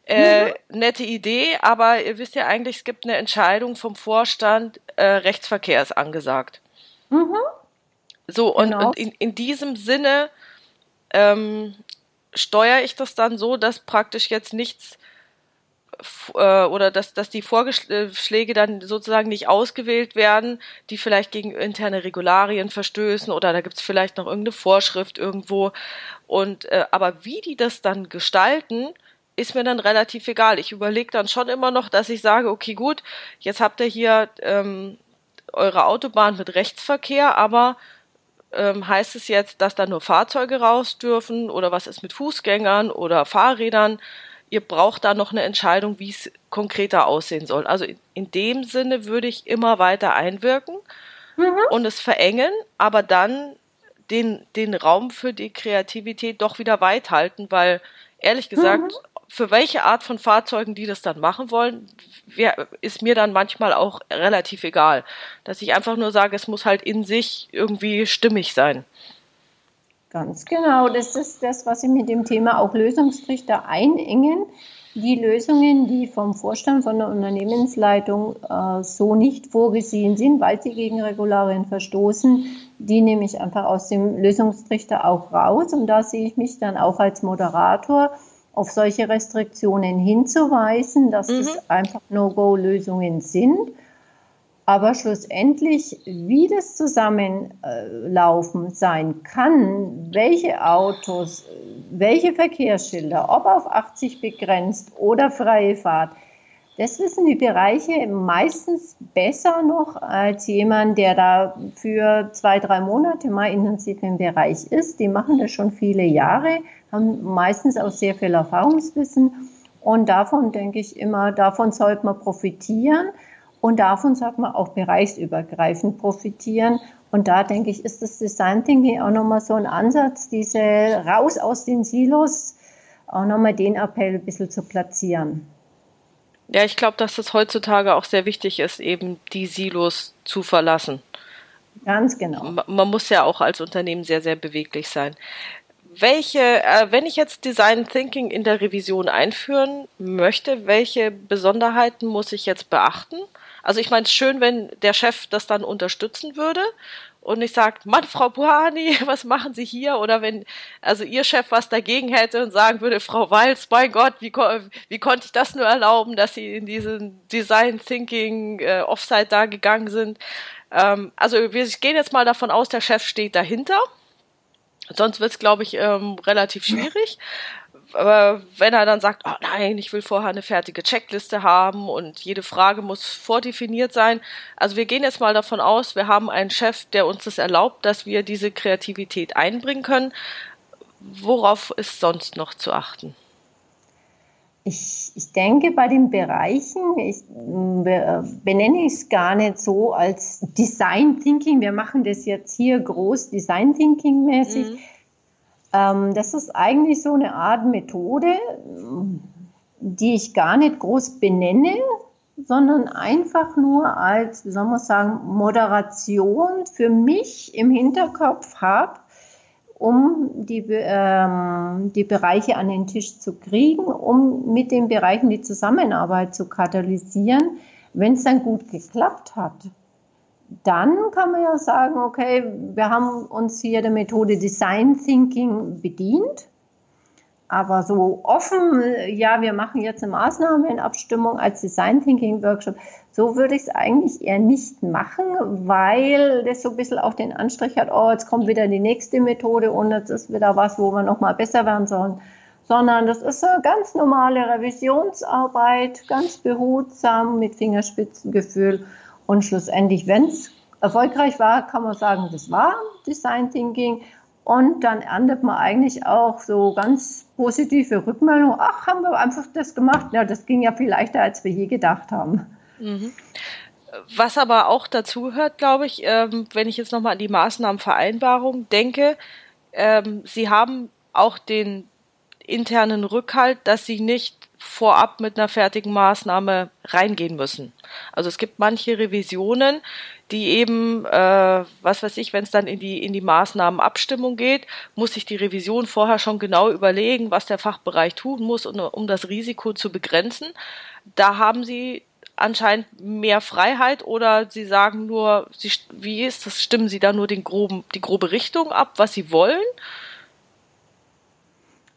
äh, mhm. nette Idee, aber ihr wisst ja eigentlich, es gibt eine Entscheidung vom Vorstand, äh, Rechtsverkehr ist angesagt. Mhm. So, und, genau. und in, in diesem Sinne ähm, steuere ich das dann so, dass praktisch jetzt nichts äh, oder dass, dass die Vorschläge dann sozusagen nicht ausgewählt werden, die vielleicht gegen interne Regularien verstößen oder da gibt es vielleicht noch irgendeine Vorschrift irgendwo. Und äh, aber wie die das dann gestalten, ist mir dann relativ egal. Ich überlege dann schon immer noch, dass ich sage, okay, gut, jetzt habt ihr hier ähm, eure Autobahn mit Rechtsverkehr, aber ähm, heißt es jetzt, dass da nur Fahrzeuge raus dürfen oder was ist mit Fußgängern oder Fahrrädern? Ihr braucht da noch eine Entscheidung, wie es konkreter aussehen soll. Also in, in, dem Sinne würde ich immer weiter einwirken mhm. und es verengen, aber dann den, den Raum für die Kreativität doch wieder weit halten, weil ehrlich gesagt, mhm für welche Art von Fahrzeugen die das dann machen wollen, ist mir dann manchmal auch relativ egal. Dass ich einfach nur sage, es muss halt in sich irgendwie stimmig sein. Ganz genau, das ist das, was Sie mit dem Thema auch Lösungstrichter einengen. Die Lösungen, die vom Vorstand, von der Unternehmensleitung äh, so nicht vorgesehen sind, weil sie gegen Regularien verstoßen, die nehme ich einfach aus dem Lösungstrichter auch raus. Und da sehe ich mich dann auch als Moderator auf solche Restriktionen hinzuweisen, dass mhm. das einfach No-Go-Lösungen sind. Aber schlussendlich, wie das Zusammenlaufen sein kann, welche Autos, welche Verkehrsschilder, ob auf 80 begrenzt oder freie Fahrt, das wissen die Bereiche meistens besser noch als jemand, der da für zwei, drei Monate mal intensiv im Bereich ist. Die machen das schon viele Jahre, haben meistens auch sehr viel Erfahrungswissen. Und davon denke ich immer, davon sollte man profitieren. Und davon sollte man auch bereichsübergreifend profitieren. Und da denke ich, ist das Design Thinking auch nochmal so ein Ansatz, diese raus aus den Silos, auch nochmal den Appell ein bisschen zu platzieren. Ja, ich glaube, dass es heutzutage auch sehr wichtig ist, eben die Silos zu verlassen. Ganz genau. Man muss ja auch als Unternehmen sehr, sehr beweglich sein. Welche, äh, wenn ich jetzt Design Thinking in der Revision einführen möchte, welche Besonderheiten muss ich jetzt beachten? Also ich meine, es ist schön, wenn der Chef das dann unterstützen würde und ich sage, Mann, Frau Puhani, was machen Sie hier? Oder wenn also Ihr Chef was dagegen hätte und sagen würde, Frau Walz, mein Gott, wie, wie konnte ich das nur erlauben, dass Sie in diesen Design Thinking äh, Offsite da gegangen sind? Ähm, also wir gehen jetzt mal davon aus, der Chef steht dahinter. Sonst wird es, glaube ich, ähm, relativ schwierig. Aber wenn er dann sagt, oh nein, ich will vorher eine fertige Checkliste haben und jede Frage muss vordefiniert sein. Also wir gehen jetzt mal davon aus, wir haben einen Chef, der uns das erlaubt, dass wir diese Kreativität einbringen können. Worauf ist sonst noch zu achten? Ich, ich denke, bei den Bereichen, ich benenne ich es gar nicht so als Design Thinking. Wir machen das jetzt hier groß Design Thinking mäßig. Mhm das ist eigentlich so eine Art Methode, die ich gar nicht groß benenne, sondern einfach nur als, wie soll man sagen, Moderation für mich im Hinterkopf habe, um die, ähm, die Bereiche an den Tisch zu kriegen, um mit den Bereichen die Zusammenarbeit zu katalysieren, wenn es dann gut geklappt hat dann kann man ja sagen, okay, wir haben uns hier der Methode Design Thinking bedient. Aber so offen, ja, wir machen jetzt eine Maßnahme in Abstimmung als Design Thinking Workshop, so würde ich es eigentlich eher nicht machen, weil das so ein bisschen auch den Anstrich hat, oh, jetzt kommt wieder die nächste Methode und jetzt ist wieder was, wo wir nochmal besser werden sollen. Sondern das ist eine ganz normale Revisionsarbeit, ganz behutsam, mit Fingerspitzengefühl. Und schlussendlich, wenn es erfolgreich war, kann man sagen, das war Design Thinking. Und dann erntet man eigentlich auch so ganz positive Rückmeldungen. Ach, haben wir einfach das gemacht. Ja, das ging ja viel leichter, als wir je gedacht haben. Mhm. Was aber auch dazu hört, glaube ich, ähm, wenn ich jetzt nochmal an die Maßnahmenvereinbarung denke, ähm, Sie haben auch den internen Rückhalt, dass Sie nicht vorab mit einer fertigen Maßnahme reingehen müssen. Also es gibt manche Revisionen, die eben, äh, was weiß ich, wenn es dann in die, in die Maßnahmenabstimmung geht, muss sich die Revision vorher schon genau überlegen, was der Fachbereich tun muss, um, um das Risiko zu begrenzen. Da haben Sie anscheinend mehr Freiheit oder Sie sagen nur, Sie, wie ist das, stimmen Sie da nur den groben, die grobe Richtung ab, was Sie wollen?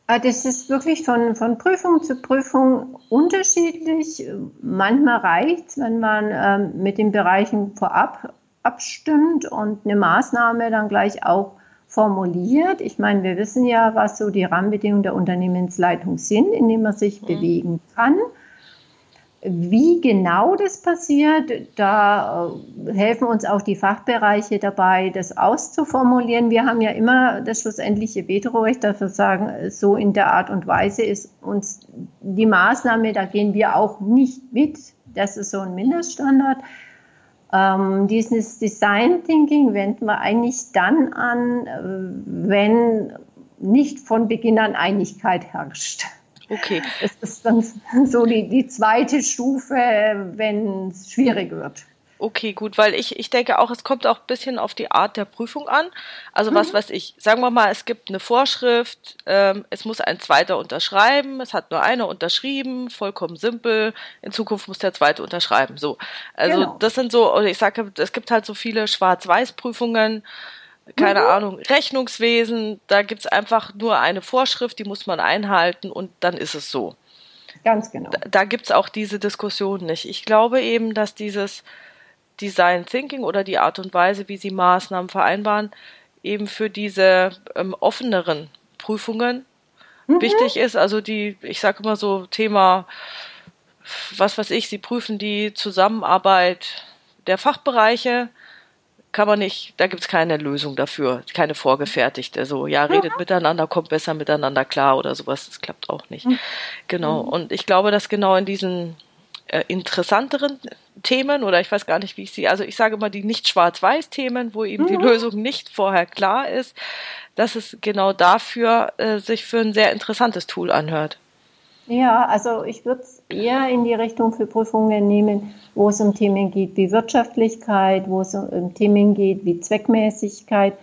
Ah, das ist wirklich von, von Prüfung zu Prüfung unterschiedlich. Manchmal reicht es, wenn man ähm, mit den Bereichen vorab abstimmt und eine Maßnahme dann gleich auch formuliert. Ich meine, wir wissen ja, was so die Rahmenbedingungen der Unternehmensleitung sind, in denen man sich mhm. bewegen kann. Wie genau das passiert, da äh, helfen uns auch die Fachbereiche dabei, das auszuformulieren. Wir haben ja immer das schlussendliche Vetorecht, dafür sagen, so in der Art und Weise ist uns die Maßnahme, da gehen wir auch nicht mit. Das ist so ein Mindeststandard. Ähm, dieses Design Thinking wenden wir eigentlich dann an, äh, wenn nicht von Beginn an Einigkeit herrscht. Okay. Es ist dann so die, die zweite Stufe, wenn es schwierig wird. Okay, gut, weil ich, ich denke auch, es kommt auch ein bisschen auf die Art der Prüfung an. Also was mhm. weiß ich, sagen wir mal, es gibt eine Vorschrift, ähm, es muss ein zweiter unterschreiben, es hat nur einer unterschrieben, vollkommen simpel, in Zukunft muss der zweite unterschreiben. So. Also genau. das sind so, oder ich sage, es gibt halt so viele Schwarz-Weiß-Prüfungen, keine mhm. Ahnung, Rechnungswesen, da gibt's einfach nur eine Vorschrift, die muss man einhalten und dann ist es so. Ganz genau. Da, da gibt's auch diese Diskussion nicht. Ich glaube eben, dass dieses Design Thinking oder die Art und Weise, wie sie Maßnahmen vereinbaren, eben für diese ähm, offeneren Prüfungen mhm. wichtig ist. Also die, ich sage immer so Thema, was weiß ich, sie prüfen die Zusammenarbeit der Fachbereiche kann man nicht, da gibt es keine Lösung dafür, keine vorgefertigte. So, ja, redet mhm. miteinander, kommt besser miteinander klar oder sowas, das klappt auch nicht. Mhm. Genau. Mhm. Und ich glaube, dass genau in diesen äh, interessanteren Themen oder ich weiß gar nicht, wie ich sie, also ich sage immer die nicht schwarz-weiß-Themen, wo eben die mhm. Lösung nicht vorher klar ist, dass es genau dafür äh, sich für ein sehr interessantes Tool anhört. Ja, also ich würde es eher in die Richtung für Prüfungen nehmen, wo es um Themen geht wie Wirtschaftlichkeit, wo es um Themen geht wie Zweckmäßigkeit,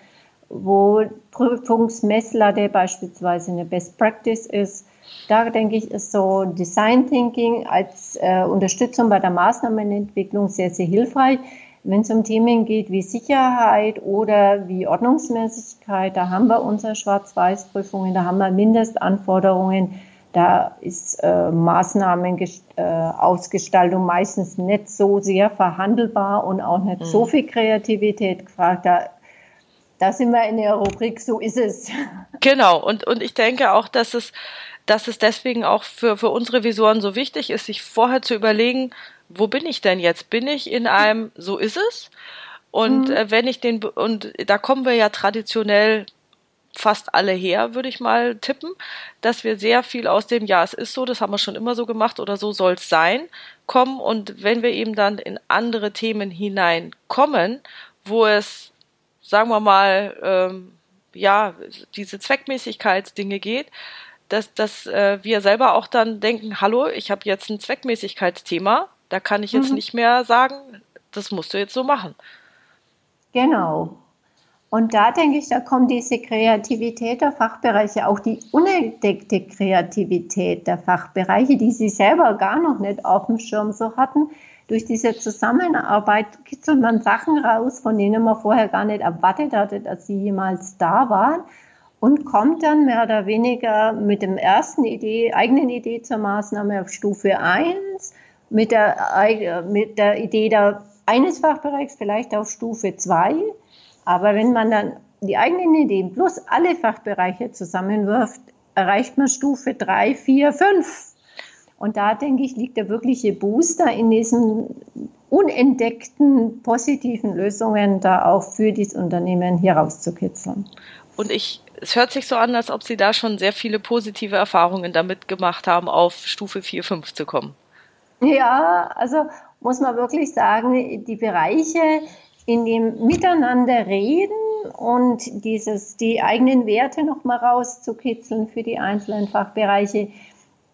wo Prüfungsmesslatte beispielsweise eine Best Practice ist. Da denke ich, ist so Design Thinking als äh, Unterstützung bei der Maßnahmenentwicklung sehr, sehr hilfreich. wenn es um Themen geht wie Sicherheit oder wie Ordnungsmäßigkeit, da haben wir unsere Schwarz-Weiß-Prüfungen, da haben wir Mindestanforderungen, da ist äh, Maßnahmenausgestaltung äh, meistens nicht so sehr verhandelbar und auch nicht mhm. so viel Kreativität gefragt. Da, da sind wir in der Rubrik, so ist es. Genau, und, und ich denke auch, dass es, dass es deswegen auch für, für unsere Visoren so wichtig ist, sich vorher zu überlegen, wo bin ich denn jetzt? Bin ich in einem, so ist es? Und mhm. äh, wenn ich den, und da kommen wir ja traditionell fast alle her, würde ich mal tippen, dass wir sehr viel aus dem Ja, es ist so, das haben wir schon immer so gemacht oder so soll es sein, kommen. Und wenn wir eben dann in andere Themen hineinkommen, wo es, sagen wir mal, ähm, ja, diese Zweckmäßigkeitsdinge geht, dass, dass äh, wir selber auch dann denken, hallo, ich habe jetzt ein Zweckmäßigkeitsthema, da kann ich jetzt mhm. nicht mehr sagen, das musst du jetzt so machen. Genau. Und da denke ich, da kommt diese Kreativität der Fachbereiche, auch die unentdeckte Kreativität der Fachbereiche, die sie selber gar noch nicht auf dem Schirm so hatten. Durch diese Zusammenarbeit kitzelt man Sachen raus, von denen man vorher gar nicht erwartet hatte, dass sie jemals da waren und kommt dann mehr oder weniger mit dem ersten Idee, eigenen Idee zur Maßnahme auf Stufe 1 mit der, mit der Idee der, eines Fachbereichs vielleicht auf Stufe 2. Aber wenn man dann die eigenen Ideen plus alle Fachbereiche zusammenwirft, erreicht man Stufe 3, 4, 5. Und da denke ich, liegt der wirkliche Booster in diesen unentdeckten positiven Lösungen da auch für dieses Unternehmen hier rauszukitzeln. Und ich, es hört sich so an, als ob Sie da schon sehr viele positive Erfahrungen damit gemacht haben, auf Stufe 4, 5 zu kommen. Ja, also muss man wirklich sagen, die Bereiche, in dem Miteinander reden und dieses, die eigenen Werte nochmal rauszukitzeln für die einzelnen Fachbereiche.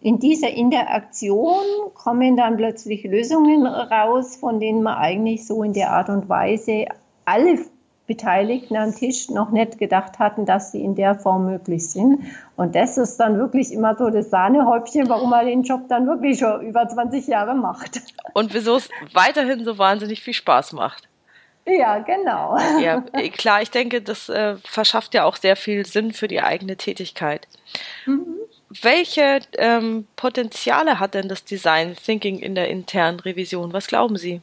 In dieser Interaktion kommen dann plötzlich Lösungen raus, von denen man eigentlich so in der Art und Weise alle Beteiligten am Tisch noch nicht gedacht hatten, dass sie in der Form möglich sind. Und das ist dann wirklich immer so das Sahnehäubchen, warum man den Job dann wirklich schon über 20 Jahre macht. Und wieso es weiterhin so wahnsinnig viel Spaß macht. Ja, genau. Ja, klar, ich denke, das äh, verschafft ja auch sehr viel Sinn für die eigene Tätigkeit. Mhm. Welche ähm, Potenziale hat denn das Design Thinking in der internen Revision? Was glauben Sie?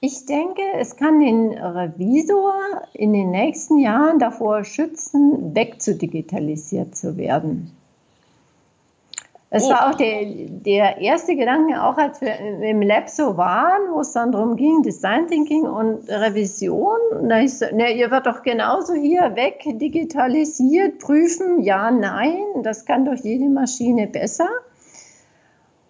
Ich denke, es kann den Revisor in den nächsten Jahren davor schützen, wegzudigitalisiert zu werden. Es oh. war auch der, der erste Gedanke, auch als wir im Lab so waren, wo es dann darum ging, Design Thinking und Revision. Da ich so, ne, ihr wird doch genauso hier wegdigitalisiert, prüfen, ja, nein, das kann doch jede Maschine besser.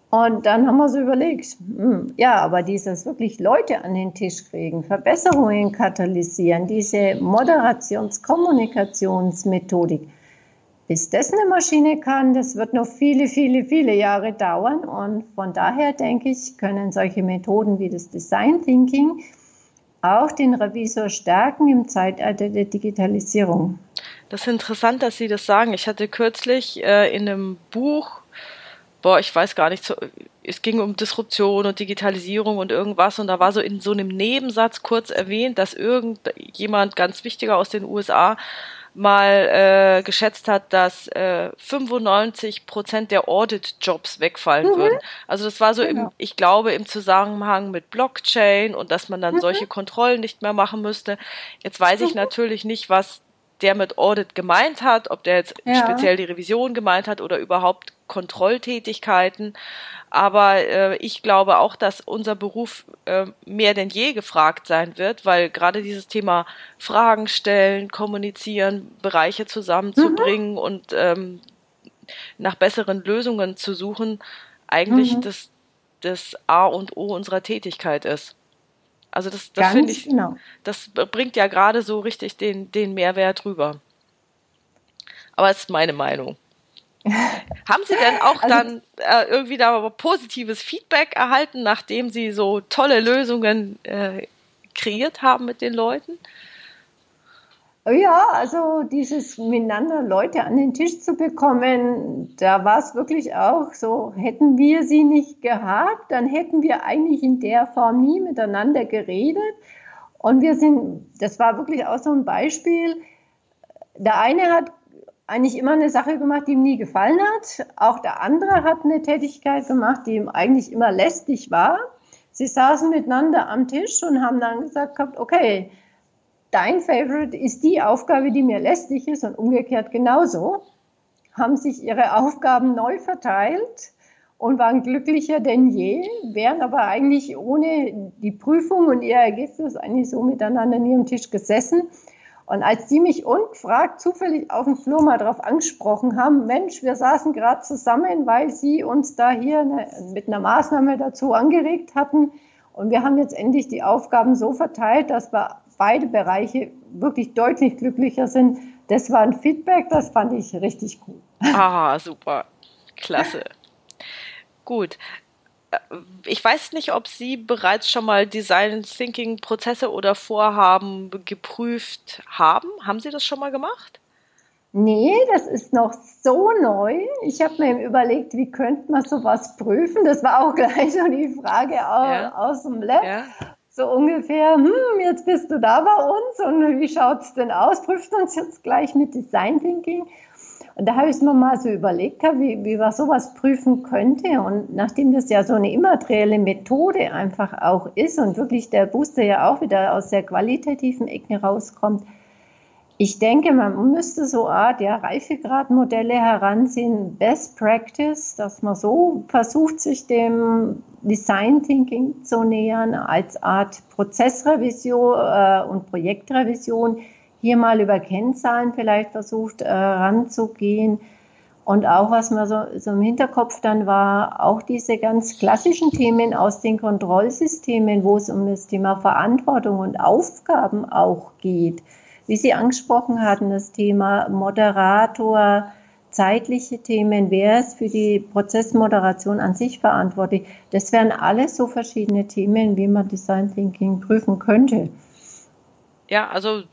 Und dann haben wir so überlegt, hm, ja, aber dieses wirklich Leute an den Tisch kriegen, Verbesserungen katalysieren, diese Moderations-Kommunikationsmethodik, bis das eine Maschine kann, das wird noch viele, viele, viele Jahre dauern. Und von daher denke ich, können solche Methoden wie das Design Thinking auch den Revisor stärken im Zeitalter der Digitalisierung. Das ist interessant, dass Sie das sagen. Ich hatte kürzlich äh, in einem Buch boah, ich weiß gar nicht, so, es ging um Disruption und Digitalisierung und irgendwas und da war so in so einem Nebensatz kurz erwähnt, dass irgendjemand ganz wichtiger aus den USA mal äh, geschätzt hat, dass äh, 95 Prozent der Audit-Jobs wegfallen mhm. würden. Also das war so genau. im, ich glaube, im Zusammenhang mit Blockchain und dass man dann mhm. solche Kontrollen nicht mehr machen müsste. Jetzt weiß ich mhm. natürlich nicht, was der mit Audit gemeint hat, ob der jetzt ja. speziell die Revision gemeint hat oder überhaupt Kontrolltätigkeiten. Aber äh, ich glaube auch, dass unser Beruf äh, mehr denn je gefragt sein wird, weil gerade dieses Thema Fragen stellen, kommunizieren, Bereiche zusammenzubringen mhm. und ähm, nach besseren Lösungen zu suchen, eigentlich mhm. das, das A und O unserer Tätigkeit ist. Also das, das finde ich, genau. das bringt ja gerade so richtig den, den Mehrwert rüber. Aber es ist meine Meinung. Haben Sie denn auch also, dann äh, irgendwie da positives Feedback erhalten, nachdem Sie so tolle Lösungen äh, kreiert haben mit den Leuten? Ja, also dieses miteinander Leute an den Tisch zu bekommen, da war es wirklich auch so, hätten wir sie nicht gehabt, dann hätten wir eigentlich in der Form nie miteinander geredet. Und wir sind, das war wirklich auch so ein Beispiel. Der eine hat eigentlich immer eine Sache gemacht, die ihm nie gefallen hat. Auch der andere hat eine Tätigkeit gemacht, die ihm eigentlich immer lästig war. Sie saßen miteinander am Tisch und haben dann gesagt okay, dein Favorite ist die Aufgabe, die mir lästig ist und umgekehrt genauso, haben sich ihre Aufgaben neu verteilt und waren glücklicher denn je, wären aber eigentlich ohne die Prüfung und ihr Ergebnis eigentlich so miteinander an ihrem Tisch gesessen. Und als die mich ungefragt zufällig auf dem Flur mal darauf angesprochen haben, Mensch, wir saßen gerade zusammen, weil sie uns da hier eine, mit einer Maßnahme dazu angeregt hatten. Und wir haben jetzt endlich die Aufgaben so verteilt, dass wir beide Bereiche wirklich deutlich glücklicher sind. Das war ein Feedback, das fand ich richtig cool. Ah, super. Klasse. Gut. Ich weiß nicht, ob Sie bereits schon mal Design Thinking Prozesse oder Vorhaben geprüft haben. Haben Sie das schon mal gemacht? Nee, das ist noch so neu. Ich habe mir überlegt, wie könnte man sowas prüfen? Das war auch gleich so die Frage ja. aus dem Lab. Ja so ungefähr, hm, jetzt bist du da bei uns und wie schaut es denn aus? Prüft uns jetzt gleich mit Design Thinking. Und da habe ich mir mal so überlegt, wie, wie man sowas prüfen könnte. Und nachdem das ja so eine immaterielle Methode einfach auch ist und wirklich der Booster ja auch wieder aus der qualitativen Ecke rauskommt, ich denke, man müsste so Art ja, Reifegradmodelle heranziehen, Best Practice, dass man so versucht, sich dem Design Thinking zu nähern, als Art Prozessrevision äh, und Projektrevision hier mal über Kennzahlen vielleicht versucht äh, ranzugehen. Und auch was mir so, so im Hinterkopf dann war, auch diese ganz klassischen Themen aus den Kontrollsystemen, wo es um das Thema Verantwortung und Aufgaben auch geht wie Sie angesprochen hatten, das Thema Moderator, zeitliche Themen, wer ist für die Prozessmoderation an sich verantwortlich, das wären alles so verschiedene Themen, wie man Design Thinking prüfen könnte. Ja, also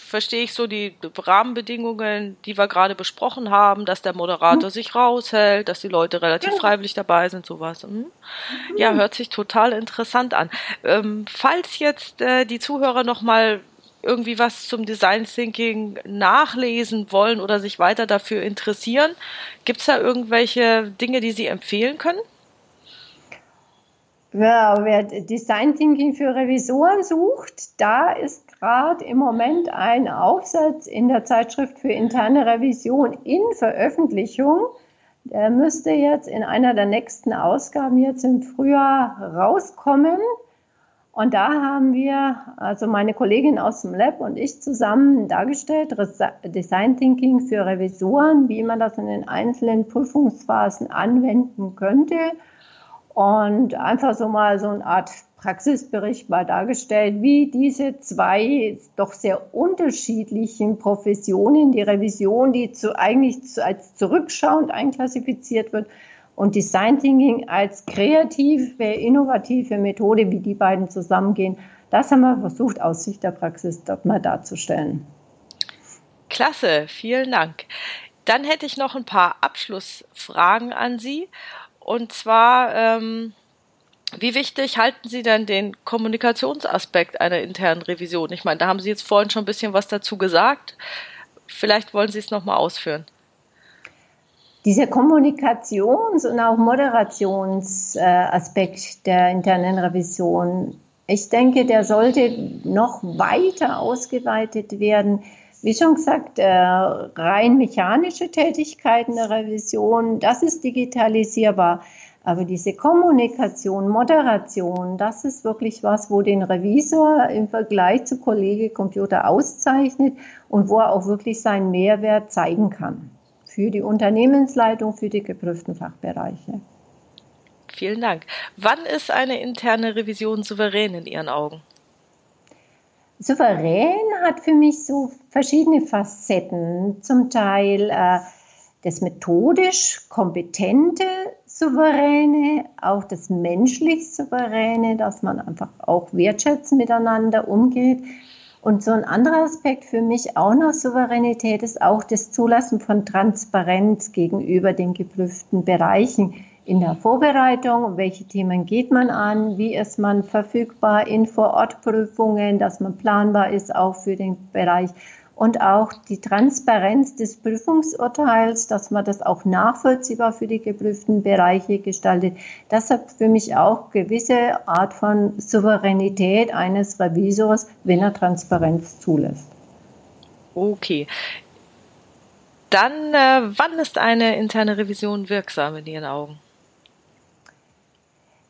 verstehe ich so die Rahmenbedingungen, die wir gerade besprochen haben, dass der Moderator hm. sich raushält, dass die Leute relativ ja. freiwillig dabei sind, sowas. Hm? Ja, hört sich total interessant an. Ähm, falls jetzt äh, die Zuhörer noch mal irgendwie was zum Design Thinking nachlesen wollen oder sich weiter dafür interessieren, gibt es da irgendwelche Dinge, die Sie empfehlen können? Ja, wer Design Thinking für Revisoren sucht, da ist gerade im Moment ein Aufsatz in der Zeitschrift für interne Revision in Veröffentlichung. Der müsste jetzt in einer der nächsten Ausgaben jetzt im Frühjahr rauskommen. Und da haben wir, also meine Kollegin aus dem Lab und ich zusammen dargestellt, Design Thinking für Revisoren, wie man das in den einzelnen Prüfungsphasen anwenden könnte. Und einfach so mal so eine Art Praxisbericht mal dargestellt, wie diese zwei doch sehr unterschiedlichen Professionen, die Revision, die zu, eigentlich als zurückschauend einklassifiziert wird, und Design Thinking als kreative, innovative Methode, wie die beiden zusammengehen, das haben wir versucht, aus Sicht der Praxis dort mal darzustellen. Klasse, vielen Dank. Dann hätte ich noch ein paar Abschlussfragen an Sie. Und zwar, ähm, wie wichtig halten Sie denn den Kommunikationsaspekt einer internen Revision? Ich meine, da haben Sie jetzt vorhin schon ein bisschen was dazu gesagt. Vielleicht wollen Sie es nochmal ausführen dieser Kommunikations- und auch Moderationsaspekt der internen Revision, ich denke, der sollte noch weiter ausgeweitet werden. Wie schon gesagt, äh, rein mechanische Tätigkeiten der Revision, das ist digitalisierbar. Aber diese Kommunikation, Moderation, das ist wirklich was, wo den Revisor im Vergleich zu Kollege Computer auszeichnet und wo er auch wirklich seinen Mehrwert zeigen kann für die Unternehmensleitung, für die geprüften Fachbereiche. Vielen Dank. Wann ist eine interne Revision souverän in Ihren Augen? Souverän hat für mich so verschiedene Facetten. Zum Teil äh, das methodisch kompetente Souveräne, auch das menschlich Souveräne, dass man einfach auch wertschätzend miteinander umgeht. Und so ein anderer Aspekt für mich auch noch Souveränität ist auch das Zulassen von Transparenz gegenüber den geprüften Bereichen in der Vorbereitung, welche Themen geht man an, wie ist man verfügbar in Vorortprüfungen, dass man planbar ist auch für den Bereich und auch die Transparenz des Prüfungsurteils, dass man das auch nachvollziehbar für die geprüften Bereiche gestaltet. Das hat für mich auch gewisse Art von Souveränität eines Revisors, wenn er Transparenz zulässt. Okay. Dann, äh, wann ist eine interne Revision wirksam in Ihren Augen?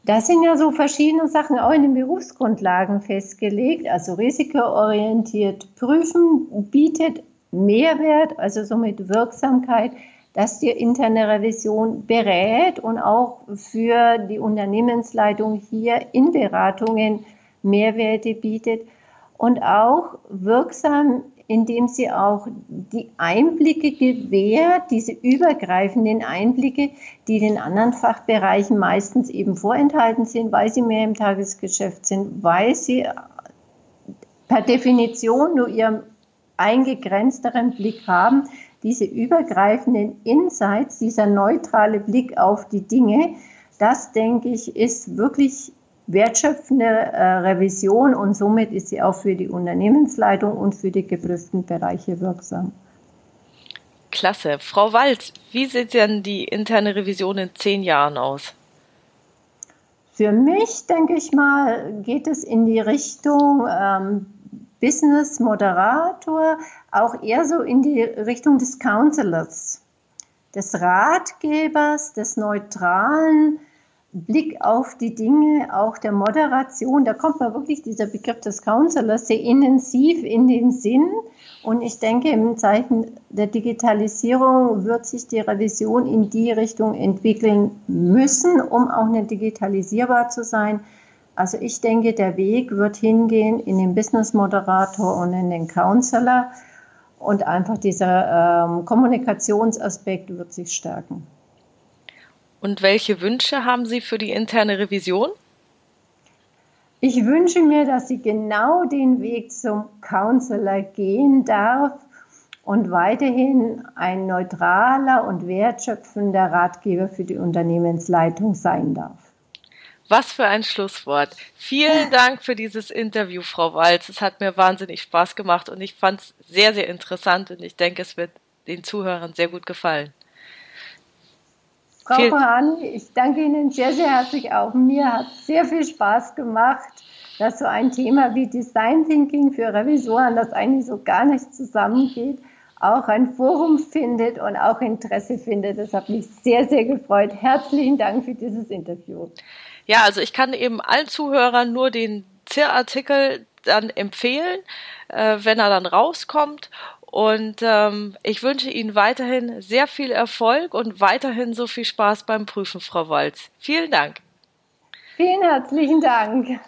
Das sind ja so verschiedene Sachen auch in den Berufsgrundlagen festgelegt. Also risikoorientiert prüfen bietet Mehrwert, also somit Wirksamkeit, dass die interne Revision berät und auch für die Unternehmensleitung hier in Beratungen Mehrwerte bietet und auch wirksam indem sie auch die Einblicke gewährt, diese übergreifenden Einblicke, die den anderen Fachbereichen meistens eben vorenthalten sind, weil sie mehr im Tagesgeschäft sind, weil sie per Definition nur ihren eingegrenzteren Blick haben, diese übergreifenden Insights, dieser neutrale Blick auf die Dinge, das denke ich, ist wirklich wertschöpfende äh, Revision und somit ist sie auch für die Unternehmensleitung und für die geprüften Bereiche wirksam. Klasse. Frau Walz, wie sieht denn die interne Revision in zehn Jahren aus? Für mich, denke ich mal, geht es in die Richtung ähm, Business Moderator, auch eher so in die Richtung des Counselors, des Ratgebers, des Neutralen, Blick auf die Dinge, auch der Moderation, da kommt mir wirklich dieser Begriff des Counselors sehr intensiv in den Sinn. Und ich denke, im Zeichen der Digitalisierung wird sich die Revision in die Richtung entwickeln müssen, um auch nicht digitalisierbar zu sein. Also ich denke, der Weg wird hingehen in den Business Moderator und in den Counselor und einfach dieser ähm, Kommunikationsaspekt wird sich stärken. Und welche Wünsche haben Sie für die interne Revision? Ich wünsche mir, dass sie genau den Weg zum Counselor gehen darf und weiterhin ein neutraler und wertschöpfender Ratgeber für die Unternehmensleitung sein darf. Was für ein Schlusswort. Vielen Dank für dieses Interview, Frau Walz. Es hat mir wahnsinnig Spaß gemacht und ich fand es sehr, sehr interessant und ich denke, es wird den Zuhörern sehr gut gefallen. Frau Hahn, ich danke Ihnen sehr, sehr herzlich auch. Mir hat sehr viel Spaß gemacht, dass so ein Thema wie Design Thinking für Revisoren, das eigentlich so gar nicht zusammengeht, auch ein Forum findet und auch Interesse findet. Das hat mich sehr, sehr gefreut. Herzlichen Dank für dieses Interview. Ja, also ich kann eben allen Zuhörern nur den ZIR-Artikel dann empfehlen, äh, wenn er dann rauskommt. Und ähm, ich wünsche Ihnen weiterhin sehr viel Erfolg und weiterhin so viel Spaß beim Prüfen, Frau Walz. Vielen Dank. Vielen herzlichen Dank.